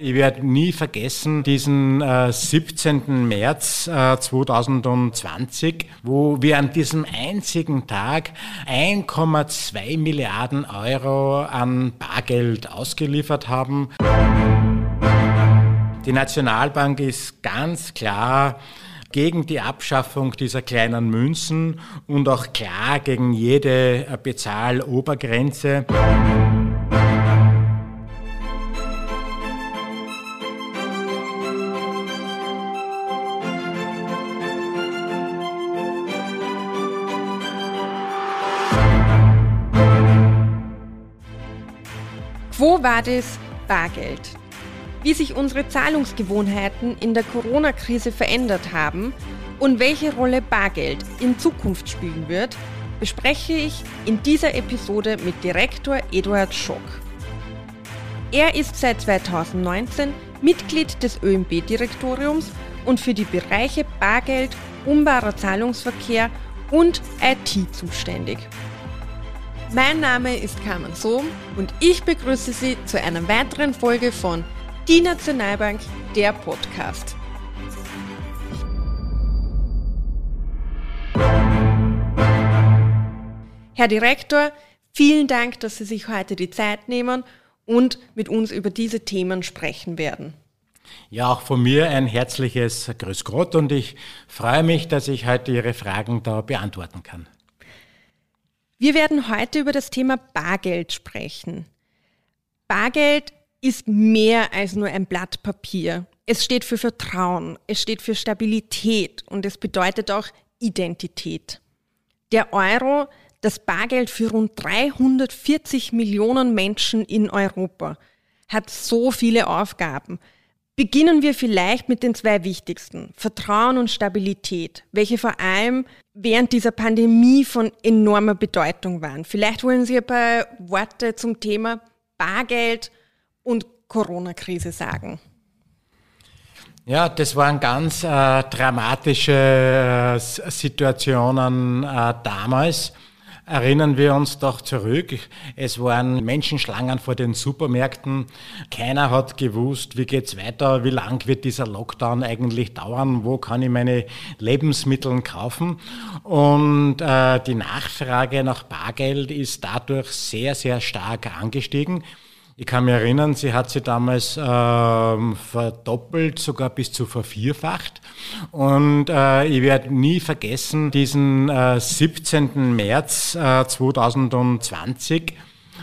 Ich werde nie vergessen diesen äh, 17. März äh, 2020, wo wir an diesem einzigen Tag 1,2 Milliarden Euro an Bargeld ausgeliefert haben. Die Nationalbank ist ganz klar gegen die Abschaffung dieser kleinen Münzen und auch klar gegen jede äh, Bezahlobergrenze. Wo war das Bargeld? Wie sich unsere Zahlungsgewohnheiten in der Corona-Krise verändert haben und welche Rolle Bargeld in Zukunft spielen wird, bespreche ich in dieser Episode mit Direktor Eduard Schock. Er ist seit 2019 Mitglied des ÖMB-Direktoriums und für die Bereiche Bargeld, umbarer Zahlungsverkehr und IT zuständig. Mein Name ist Carmen Sohm und ich begrüße Sie zu einer weiteren Folge von Die Nationalbank, der Podcast. Herr Direktor, vielen Dank, dass Sie sich heute die Zeit nehmen und mit uns über diese Themen sprechen werden. Ja, auch von mir ein herzliches Grüß Gott und ich freue mich, dass ich heute Ihre Fragen da beantworten kann. Wir werden heute über das Thema Bargeld sprechen. Bargeld ist mehr als nur ein Blatt Papier. Es steht für Vertrauen, es steht für Stabilität und es bedeutet auch Identität. Der Euro, das Bargeld für rund 340 Millionen Menschen in Europa, hat so viele Aufgaben. Beginnen wir vielleicht mit den zwei wichtigsten, Vertrauen und Stabilität, welche vor allem während dieser Pandemie von enormer Bedeutung waren. Vielleicht wollen Sie ein paar Worte zum Thema Bargeld und Corona-Krise sagen. Ja, das waren ganz äh, dramatische äh, Situationen äh, damals. Erinnern wir uns doch zurück. Es waren Menschenschlangen vor den Supermärkten. Keiner hat gewusst, wie geht's weiter, wie lang wird dieser Lockdown eigentlich dauern, wo kann ich meine Lebensmittel kaufen. Und äh, die Nachfrage nach Bargeld ist dadurch sehr, sehr stark angestiegen. Ich kann mich erinnern, sie hat sie damals äh, verdoppelt, sogar bis zu vervierfacht. Und äh, ich werde nie vergessen diesen äh, 17. März äh, 2020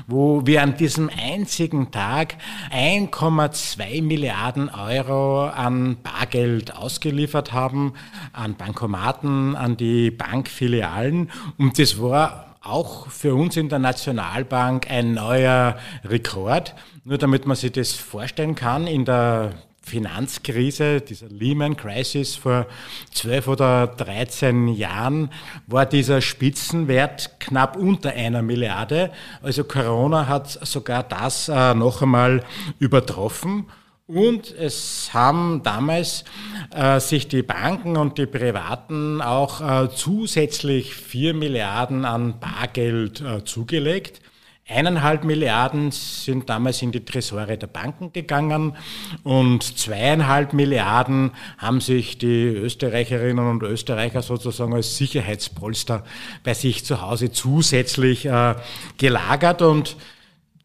wo wir an diesem einzigen Tag 1,2 Milliarden Euro an Bargeld ausgeliefert haben, an Bankomaten, an die Bankfilialen. Und das war auch für uns in der Nationalbank ein neuer Rekord. Nur damit man sich das vorstellen kann, in der Finanzkrise, dieser Lehman Crisis vor zwölf oder dreizehn Jahren, war dieser Spitzenwert knapp unter einer Milliarde. Also Corona hat sogar das äh, noch einmal übertroffen. Und es haben damals äh, sich die Banken und die Privaten auch äh, zusätzlich vier Milliarden an Bargeld äh, zugelegt. Eineinhalb Milliarden sind damals in die Tresore der Banken gegangen und zweieinhalb Milliarden haben sich die Österreicherinnen und Österreicher sozusagen als Sicherheitspolster bei sich zu Hause zusätzlich äh, gelagert und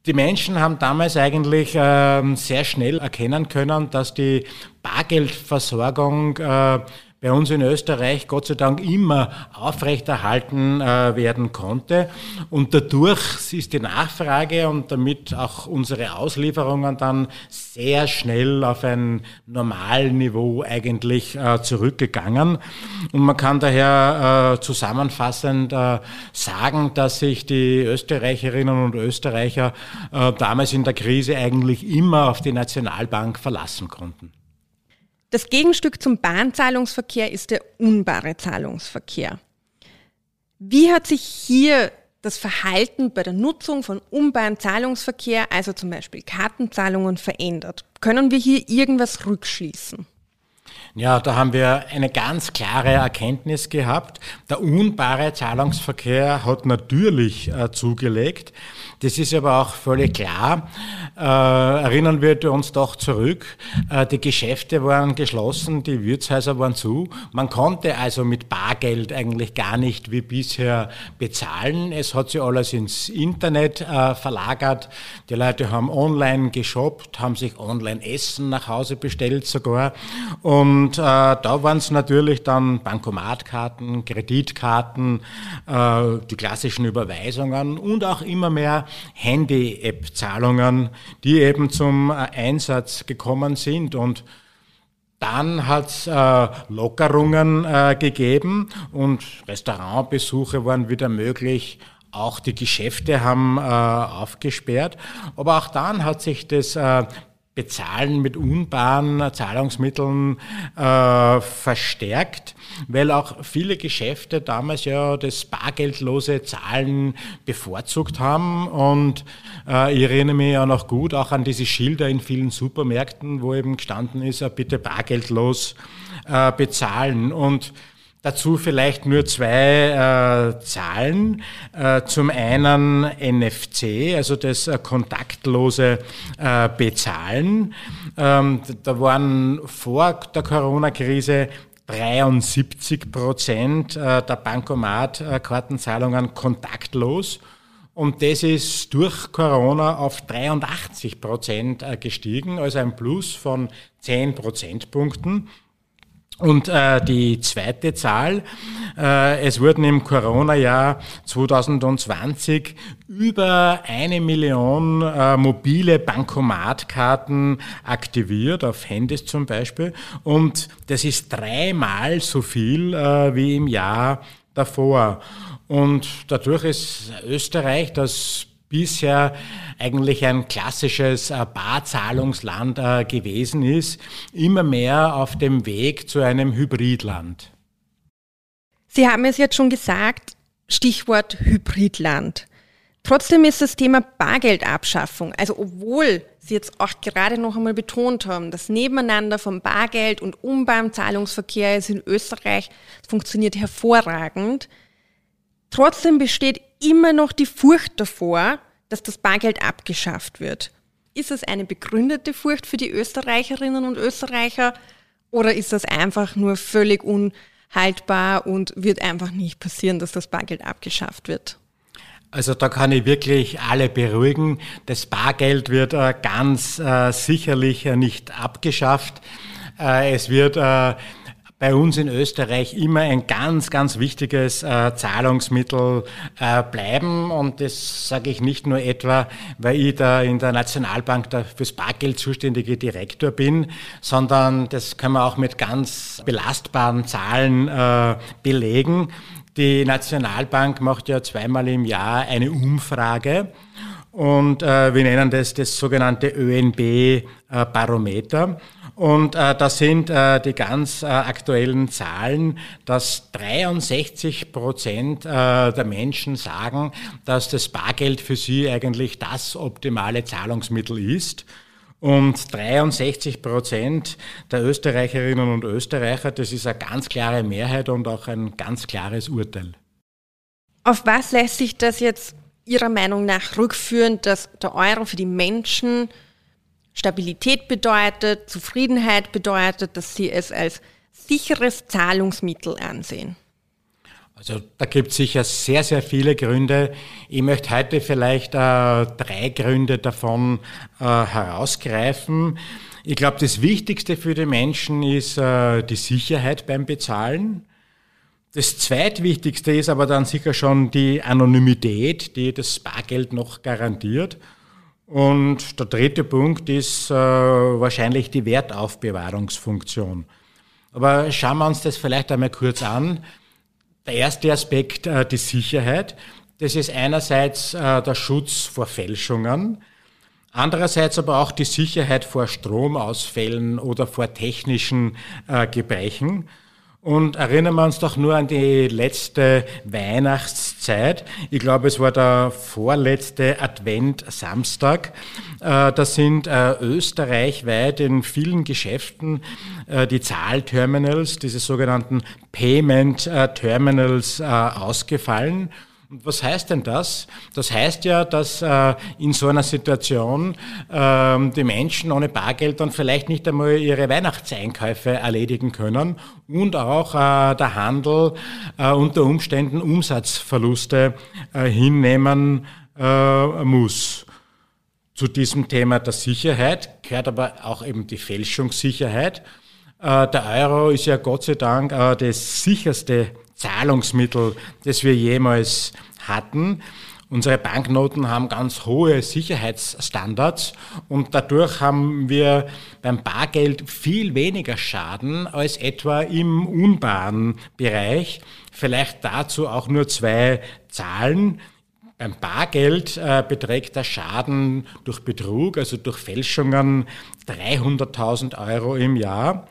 die Menschen haben damals eigentlich äh, sehr schnell erkennen können, dass die Bargeldversorgung äh, bei uns in Österreich Gott sei Dank immer aufrechterhalten äh, werden konnte. Und dadurch ist die Nachfrage und damit auch unsere Auslieferungen dann sehr schnell auf ein Normalniveau eigentlich äh, zurückgegangen. Und man kann daher äh, zusammenfassend äh, sagen, dass sich die Österreicherinnen und Österreicher äh, damals in der Krise eigentlich immer auf die Nationalbank verlassen konnten. Das Gegenstück zum Bahnzahlungsverkehr ist der unbare Zahlungsverkehr. Wie hat sich hier das Verhalten bei der Nutzung von unbaren Zahlungsverkehr, also zum Beispiel Kartenzahlungen, verändert? Können wir hier irgendwas rückschließen? Ja, da haben wir eine ganz klare Erkenntnis gehabt. Der unbare Zahlungsverkehr hat natürlich äh, zugelegt. Das ist aber auch völlig klar. Äh, erinnern wir uns doch zurück. Äh, die Geschäfte waren geschlossen, die Wirtshäuser waren zu. Man konnte also mit Bargeld eigentlich gar nicht wie bisher bezahlen. Es hat sich alles ins Internet äh, verlagert. Die Leute haben online geshoppt, haben sich online Essen nach Hause bestellt sogar. Und und äh, da waren es natürlich dann Bankomatkarten, Kreditkarten, äh, die klassischen Überweisungen und auch immer mehr Handy-App-Zahlungen, die eben zum äh, Einsatz gekommen sind. Und dann hat es äh, Lockerungen äh, gegeben und Restaurantbesuche waren wieder möglich. Auch die Geschäfte haben äh, aufgesperrt. Aber auch dann hat sich das äh, Bezahlen mit unbaren Zahlungsmitteln äh, verstärkt, weil auch viele Geschäfte damals ja das bargeldlose Zahlen bevorzugt haben. Und äh, ich erinnere mich ja noch gut auch an diese Schilder in vielen Supermärkten, wo eben gestanden ist, äh, bitte bargeldlos äh, bezahlen. Und Dazu vielleicht nur zwei äh, Zahlen. Äh, zum einen NFC, also das äh, kontaktlose äh, Bezahlen. Ähm, da waren vor der Corona-Krise 73 Prozent äh, der Bankomatkartenzahlungen kontaktlos. Und das ist durch Corona auf 83 Prozent äh, gestiegen, also ein Plus von 10 Prozentpunkten. Und äh, die zweite Zahl, äh, es wurden im Corona-Jahr 2020 über eine Million äh, mobile Bankomatkarten aktiviert, auf Handys zum Beispiel. Und das ist dreimal so viel äh, wie im Jahr davor. Und dadurch ist Österreich das bisher eigentlich ein klassisches äh, Barzahlungsland äh, gewesen ist, immer mehr auf dem Weg zu einem Hybridland. Sie haben es jetzt schon gesagt, Stichwort Hybridland. Trotzdem ist das Thema Bargeldabschaffung, also obwohl Sie jetzt auch gerade noch einmal betont haben, das Nebeneinander von Bargeld und unbarem Zahlungsverkehr ist in Österreich funktioniert hervorragend, Trotzdem besteht immer noch die Furcht davor, dass das Bargeld abgeschafft wird. Ist es eine begründete Furcht für die Österreicherinnen und Österreicher oder ist das einfach nur völlig unhaltbar und wird einfach nicht passieren, dass das Bargeld abgeschafft wird? Also da kann ich wirklich alle beruhigen. Das Bargeld wird äh, ganz äh, sicherlich äh, nicht abgeschafft. Es wird bei uns in Österreich immer ein ganz, ganz wichtiges äh, Zahlungsmittel äh, bleiben. Und das sage ich nicht nur etwa, weil ich da in der Nationalbank da fürs Bargeld zuständige Direktor bin, sondern das können wir auch mit ganz belastbaren Zahlen äh, belegen. Die Nationalbank macht ja zweimal im Jahr eine Umfrage. Und äh, wir nennen das das sogenannte ÖNB-Barometer. Äh, und äh, das sind äh, die ganz äh, aktuellen Zahlen, dass 63 Prozent äh, der Menschen sagen, dass das Bargeld für sie eigentlich das optimale Zahlungsmittel ist. Und 63 Prozent der Österreicherinnen und Österreicher, das ist eine ganz klare Mehrheit und auch ein ganz klares Urteil. Auf was lässt sich das jetzt Ihrer Meinung nach rückführen, dass der Euro für die Menschen Stabilität bedeutet, Zufriedenheit bedeutet, dass sie es als sicheres Zahlungsmittel ansehen? Also da gibt es sicher sehr, sehr viele Gründe. Ich möchte heute vielleicht äh, drei Gründe davon äh, herausgreifen. Ich glaube, das Wichtigste für die Menschen ist äh, die Sicherheit beim Bezahlen. Das zweitwichtigste ist aber dann sicher schon die Anonymität, die das Bargeld noch garantiert. Und der dritte Punkt ist äh, wahrscheinlich die Wertaufbewahrungsfunktion. Aber schauen wir uns das vielleicht einmal kurz an. Der erste Aspekt, äh, die Sicherheit. Das ist einerseits äh, der Schutz vor Fälschungen, andererseits aber auch die Sicherheit vor Stromausfällen oder vor technischen äh, Gebrechen. Und erinnern wir uns doch nur an die letzte Weihnachtszeit. Ich glaube, es war der vorletzte Advent-Samstag. Äh, da sind äh, österreichweit in vielen Geschäften äh, die Zahlterminals, diese sogenannten Payment Terminals ausgefallen. Und was heißt denn das? Das heißt ja, dass äh, in so einer Situation äh, die Menschen ohne Bargeld dann vielleicht nicht einmal ihre Weihnachtseinkäufe erledigen können und auch äh, der Handel äh, unter Umständen Umsatzverluste äh, hinnehmen äh, muss. Zu diesem Thema der Sicherheit gehört aber auch eben die Fälschungssicherheit. Der Euro ist ja Gott sei Dank das sicherste Zahlungsmittel, das wir jemals hatten. Unsere Banknoten haben ganz hohe Sicherheitsstandards und dadurch haben wir beim Bargeld viel weniger Schaden als etwa im unbaren Bereich. Vielleicht dazu auch nur zwei Zahlen. Beim Bargeld äh, beträgt der Schaden durch Betrug, also durch Fälschungen, 300.000 Euro im Jahr.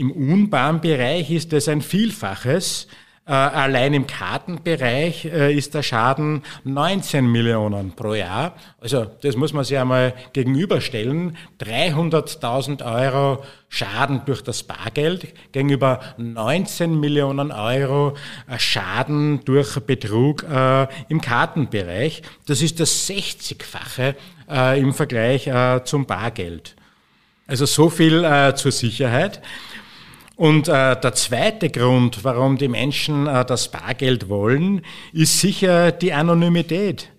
Im unbaren Bereich ist es ein Vielfaches. Äh, allein im Kartenbereich äh, ist der Schaden 19 Millionen pro Jahr. Also das muss man sich einmal gegenüberstellen. 300.000 Euro Schaden durch das Bargeld gegenüber 19 Millionen Euro äh, Schaden durch Betrug im Kartenbereich. Das ist das 60-fache im Vergleich zum Bargeld. Also so viel zur Sicherheit. Und äh, der zweite Grund, warum die Menschen äh, das Bargeld wollen, ist sicher die Anonymität.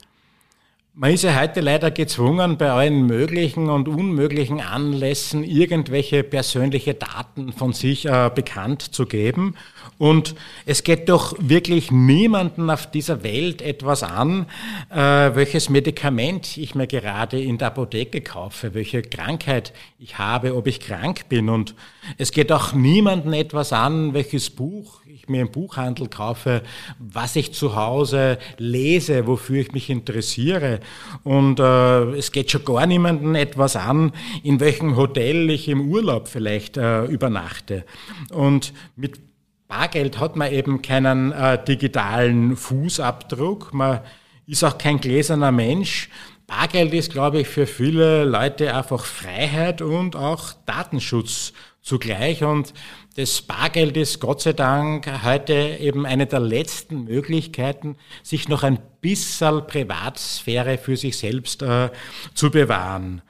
Man ist ja heute leider gezwungen, bei allen möglichen und unmöglichen Anlässen irgendwelche persönliche Daten von sich äh, bekannt zu geben. Und es geht doch wirklich niemanden auf dieser Welt etwas an, äh, welches Medikament ich mir gerade in der Apotheke kaufe, welche Krankheit ich habe, ob ich krank bin. Und es geht auch niemanden etwas an, welches Buch mir im Buchhandel kaufe, was ich zu Hause lese, wofür ich mich interessiere. Und äh, es geht schon gar niemanden etwas an, in welchem Hotel ich im Urlaub vielleicht äh, übernachte. Und mit Bargeld hat man eben keinen äh, digitalen Fußabdruck, man ist auch kein gläserner Mensch. Bargeld ist, glaube ich, für viele Leute einfach Freiheit und auch Datenschutz zugleich. Und das Bargeld ist Gott sei Dank heute eben eine der letzten Möglichkeiten, sich noch ein bisschen Privatsphäre für sich selbst äh, zu bewahren.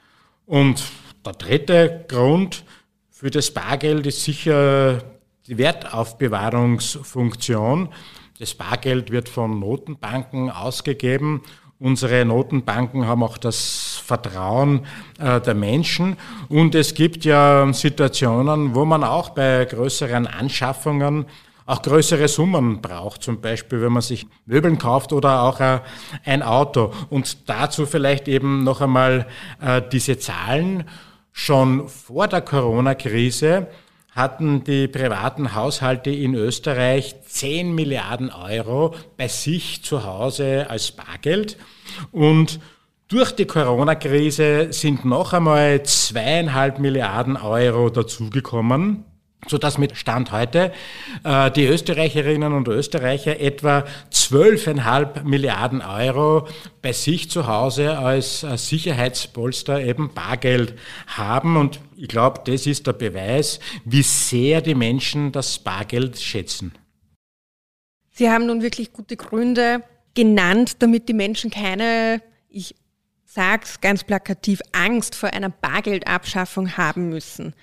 Und der dritte Grund für das Bargeld ist sicher die Wertaufbewahrungsfunktion. Das Bargeld wird von Notenbanken ausgegeben. Unsere Notenbanken haben auch das Vertrauen äh, der Menschen. Und es gibt ja Situationen, wo man auch bei größeren Anschaffungen auch größere Summen braucht, zum Beispiel wenn man sich Möbeln kauft oder auch äh, ein Auto. Und dazu vielleicht eben noch einmal äh, diese Zahlen. Schon vor der Corona-Krise hatten die privaten Haushalte in Österreich 10 Milliarden Euro bei sich zu Hause als Bargeld. Und durch die Corona-Krise sind noch einmal zweieinhalb Milliarden Euro dazugekommen sodass mit Stand heute äh, die Österreicherinnen und Österreicher etwa 12,5 Milliarden Euro bei sich zu Hause als äh, Sicherheitspolster eben Bargeld haben. Und ich glaube, das ist der Beweis, wie sehr die Menschen das Bargeld schätzen. Sie haben nun wirklich gute Gründe genannt, damit die Menschen keine, ich sage es ganz plakativ, Angst vor einer Bargeldabschaffung haben müssen.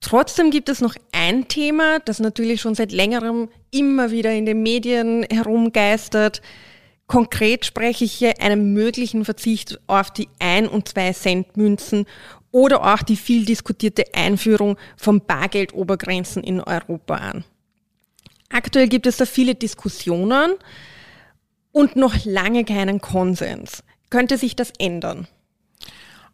Trotzdem gibt es noch ein Thema, das natürlich schon seit längerem immer wieder in den Medien herumgeistert. Konkret spreche ich hier einen möglichen Verzicht auf die 1 und 2 Cent Münzen oder auch die viel diskutierte Einführung von Bargeldobergrenzen in Europa an. Aktuell gibt es da viele Diskussionen und noch lange keinen Konsens. Könnte sich das ändern?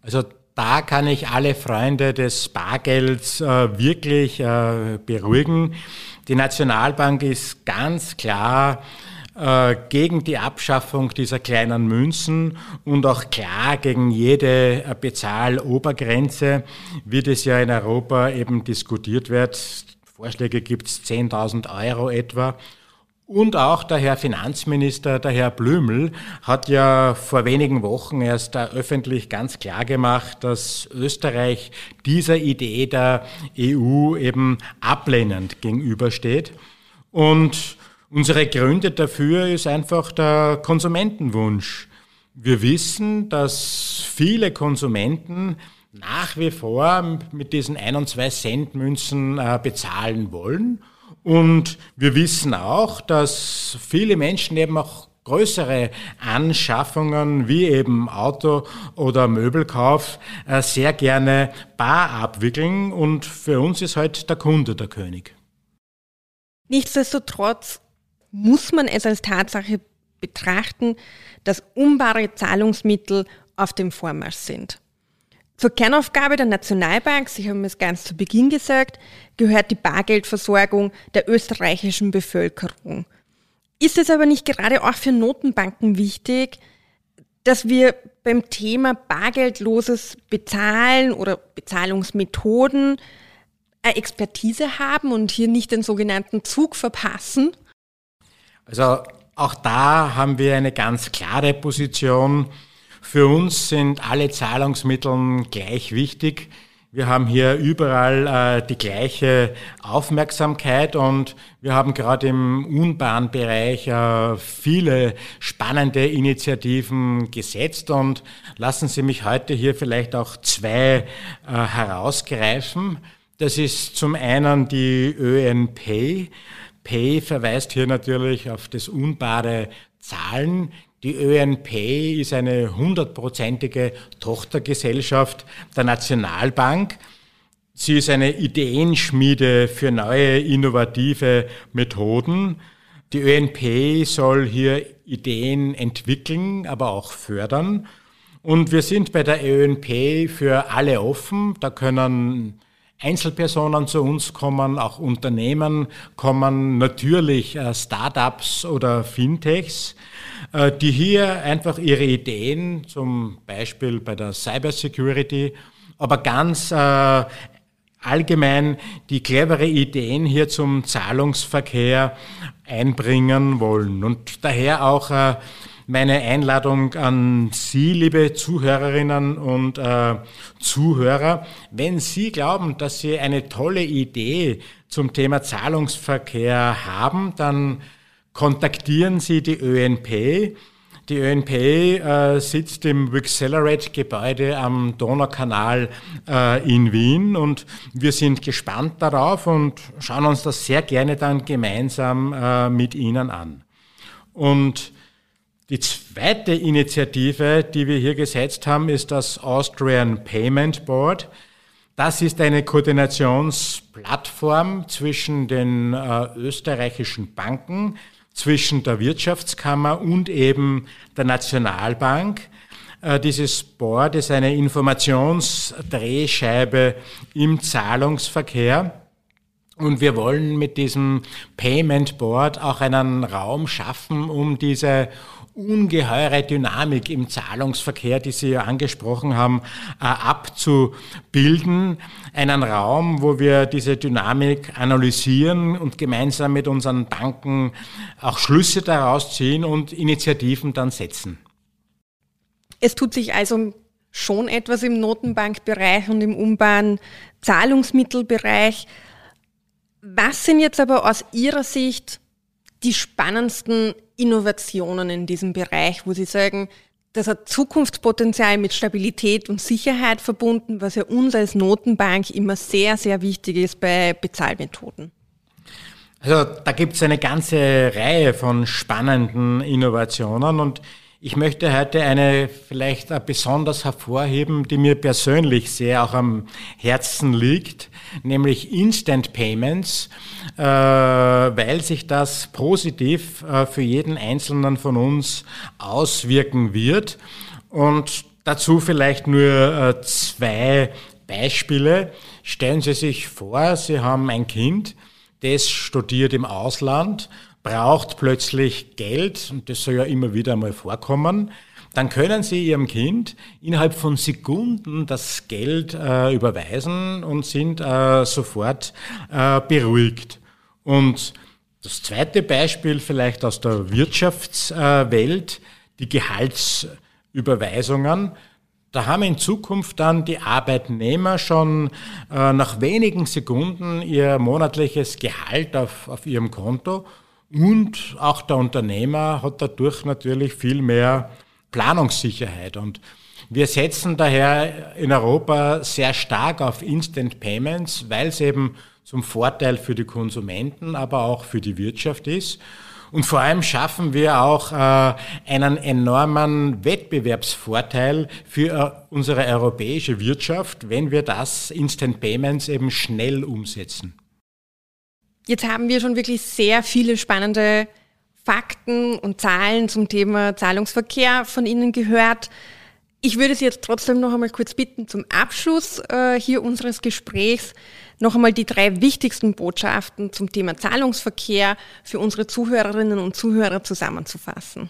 Also da kann ich alle Freunde des Bargelds äh, wirklich äh, beruhigen. Die Nationalbank ist ganz klar äh, gegen die Abschaffung dieser kleinen Münzen und auch klar gegen jede Bezahlobergrenze, wie das ja in Europa eben diskutiert wird Vorschläge gibt es 10.000 Euro etwa. Und auch der Herr Finanzminister, der Herr Blümel, hat ja vor wenigen Wochen erst öffentlich ganz klar gemacht, dass Österreich dieser Idee der EU eben ablehnend gegenübersteht. Und unsere Gründe dafür ist einfach der Konsumentenwunsch. Wir wissen, dass viele Konsumenten nach wie vor mit diesen 1 und 2 Cent Münzen äh, bezahlen wollen. Und wir wissen auch, dass viele Menschen eben auch größere Anschaffungen wie eben Auto oder Möbelkauf äh, sehr gerne bar abwickeln und für uns ist halt der Kunde der König. Nichtsdestotrotz muss man es als Tatsache betrachten, dass umbare Zahlungsmittel auf dem Vormarsch sind. Zur Kernaufgabe der Nationalbank, Sie haben es ganz zu Beginn gesagt, gehört die Bargeldversorgung der österreichischen Bevölkerung. Ist es aber nicht gerade auch für Notenbanken wichtig, dass wir beim Thema bargeldloses Bezahlen oder Bezahlungsmethoden eine Expertise haben und hier nicht den sogenannten Zug verpassen? Also auch da haben wir eine ganz klare Position. Für uns sind alle Zahlungsmittel gleich wichtig. Wir haben hier überall äh, die gleiche Aufmerksamkeit und wir haben gerade im Unbahnbereich äh, viele spannende Initiativen gesetzt und lassen Sie mich heute hier vielleicht auch zwei äh, herausgreifen. Das ist zum einen die ÖNP. Pay verweist hier natürlich auf das unbare Zahlen. Die ÖNP ist eine hundertprozentige Tochtergesellschaft der Nationalbank. Sie ist eine Ideenschmiede für neue innovative Methoden. Die ÖNP soll hier Ideen entwickeln, aber auch fördern. Und wir sind bei der ÖNP für alle offen. Da können Einzelpersonen zu uns kommen, auch Unternehmen kommen, natürlich äh, Startups oder Fintechs, äh, die hier einfach ihre Ideen, zum Beispiel bei der Cybersecurity, aber ganz äh, allgemein die clevere Ideen hier zum Zahlungsverkehr einbringen wollen. Und daher auch meine Einladung an Sie, liebe Zuhörerinnen und äh, Zuhörer. Wenn Sie glauben, dass Sie eine tolle Idee zum Thema Zahlungsverkehr haben, dann kontaktieren Sie die ÖNP. Die ÖNP äh, sitzt im Accelerate-Gebäude am Donaukanal äh, in Wien und wir sind gespannt darauf und schauen uns das sehr gerne dann gemeinsam äh, mit Ihnen an. Und die zweite Initiative, die wir hier gesetzt haben, ist das Austrian Payment Board. Das ist eine Koordinationsplattform zwischen den äh, österreichischen Banken, zwischen der Wirtschaftskammer und eben der Nationalbank. Äh, dieses Board ist eine Informationsdrehscheibe im Zahlungsverkehr. Und wir wollen mit diesem Payment Board auch einen Raum schaffen, um diese ungeheure Dynamik im Zahlungsverkehr, die Sie ja angesprochen haben, äh, abzubilden. Einen Raum, wo wir diese Dynamik analysieren und gemeinsam mit unseren Banken auch Schlüsse daraus ziehen und Initiativen dann setzen. Es tut sich also schon etwas im Notenbankbereich und im Umbahn-Zahlungsmittelbereich. Was sind jetzt aber aus Ihrer Sicht die spannendsten Innovationen in diesem Bereich, wo Sie sagen, das hat Zukunftspotenzial mit Stabilität und Sicherheit verbunden, was ja uns als Notenbank immer sehr, sehr wichtig ist bei Bezahlmethoden? Also da gibt es eine ganze Reihe von spannenden Innovationen und ich möchte heute eine vielleicht besonders hervorheben, die mir persönlich sehr auch am Herzen liegt, nämlich Instant Payments, weil sich das positiv äh, für jeden Einzelnen von uns auswirken wird. Und dazu vielleicht nur äh, zwei Beispiele. Stellen Sie sich vor, Sie haben ein Kind, das studiert im Ausland braucht plötzlich Geld, und das soll ja immer wieder mal vorkommen, dann können Sie Ihrem Kind innerhalb von Sekunden das Geld äh, überweisen und sind äh, sofort äh, beruhigt. Und das zweite Beispiel vielleicht aus der Wirtschaftswelt, die Gehaltsüberweisungen. Da haben in Zukunft dann die Arbeitnehmer schon äh, nach wenigen Sekunden ihr monatliches Gehalt auf, auf ihrem Konto und auch der Unternehmer hat dadurch natürlich viel mehr Planungssicherheit. Und wir setzen daher in Europa sehr stark auf Instant Payments, weil es eben zum Vorteil für die Konsumenten, aber auch für die Wirtschaft ist. Und vor allem schaffen wir auch äh, einen enormen Wettbewerbsvorteil für äh, unsere europäische Wirtschaft, wenn wir das Instant Payments eben schnell umsetzen. Jetzt haben wir schon wirklich sehr viele spannende Fakten und Zahlen zum Thema Zahlungsverkehr von Ihnen gehört. Ich würde Sie jetzt trotzdem noch einmal kurz bitten, zum Abschluss äh, hier unseres Gesprächs noch einmal die drei wichtigsten Botschaften zum Thema Zahlungsverkehr für unsere Zuhörerinnen und Zuhörer zusammenzufassen.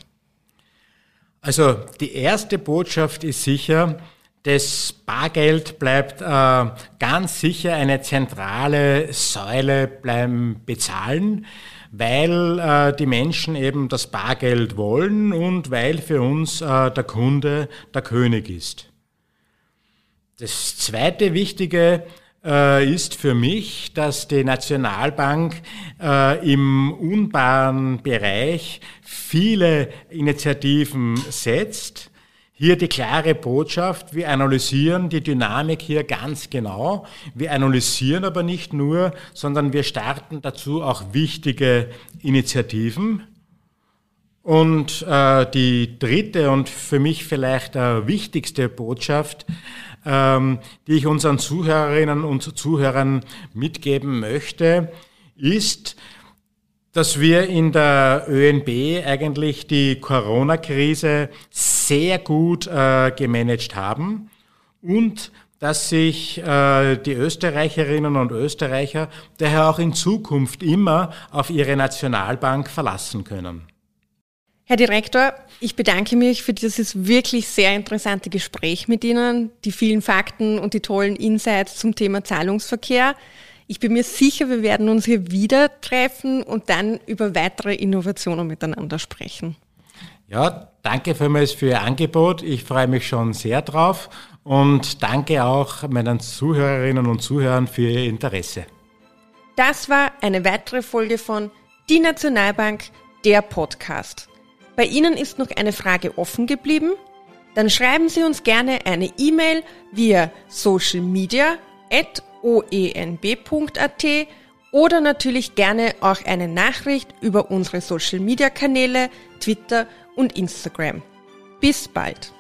Also die erste Botschaft ist sicher, das Bargeld bleibt äh, ganz sicher eine zentrale Säule beim Bezahlen, weil äh, die Menschen eben das Bargeld wollen und weil für uns äh, der Kunde der König ist. Das zweite Wichtige äh, ist für mich, dass die Nationalbank äh, im unbaren Bereich viele Initiativen setzt. Hier die klare Botschaft, wir analysieren die Dynamik hier ganz genau. Wir analysieren aber nicht nur, sondern wir starten dazu auch wichtige Initiativen. Und äh, die dritte und für mich vielleicht äh, wichtigste Botschaft ähm, die ich unseren Zuhörerinnen und Zuhörern mitgeben möchte, ist, dass wir in der ÖNB eigentlich die Corona-Krise sehr gut äh, gemanagt haben und dass sich äh, die Österreicherinnen und Österreicher daher auch in Zukunft immer auf ihre Nationalbank verlassen können. Herr Direktor, ich bedanke mich für dieses wirklich sehr interessante Gespräch mit Ihnen, die vielen Fakten und die tollen Insights zum Thema Zahlungsverkehr. Ich bin mir sicher, wir werden uns hier wieder treffen und dann über weitere Innovationen miteinander sprechen. Ja, danke vielmals für Ihr Angebot. Ich freue mich schon sehr drauf und danke auch meinen Zuhörerinnen und Zuhörern für Ihr Interesse. Das war eine weitere Folge von Die Nationalbank, der Podcast. Bei Ihnen ist noch eine Frage offen geblieben? Dann schreiben Sie uns gerne eine E-Mail via socialmedia.oenb.at oder natürlich gerne auch eine Nachricht über unsere Social Media Kanäle, Twitter und Instagram. Bis bald!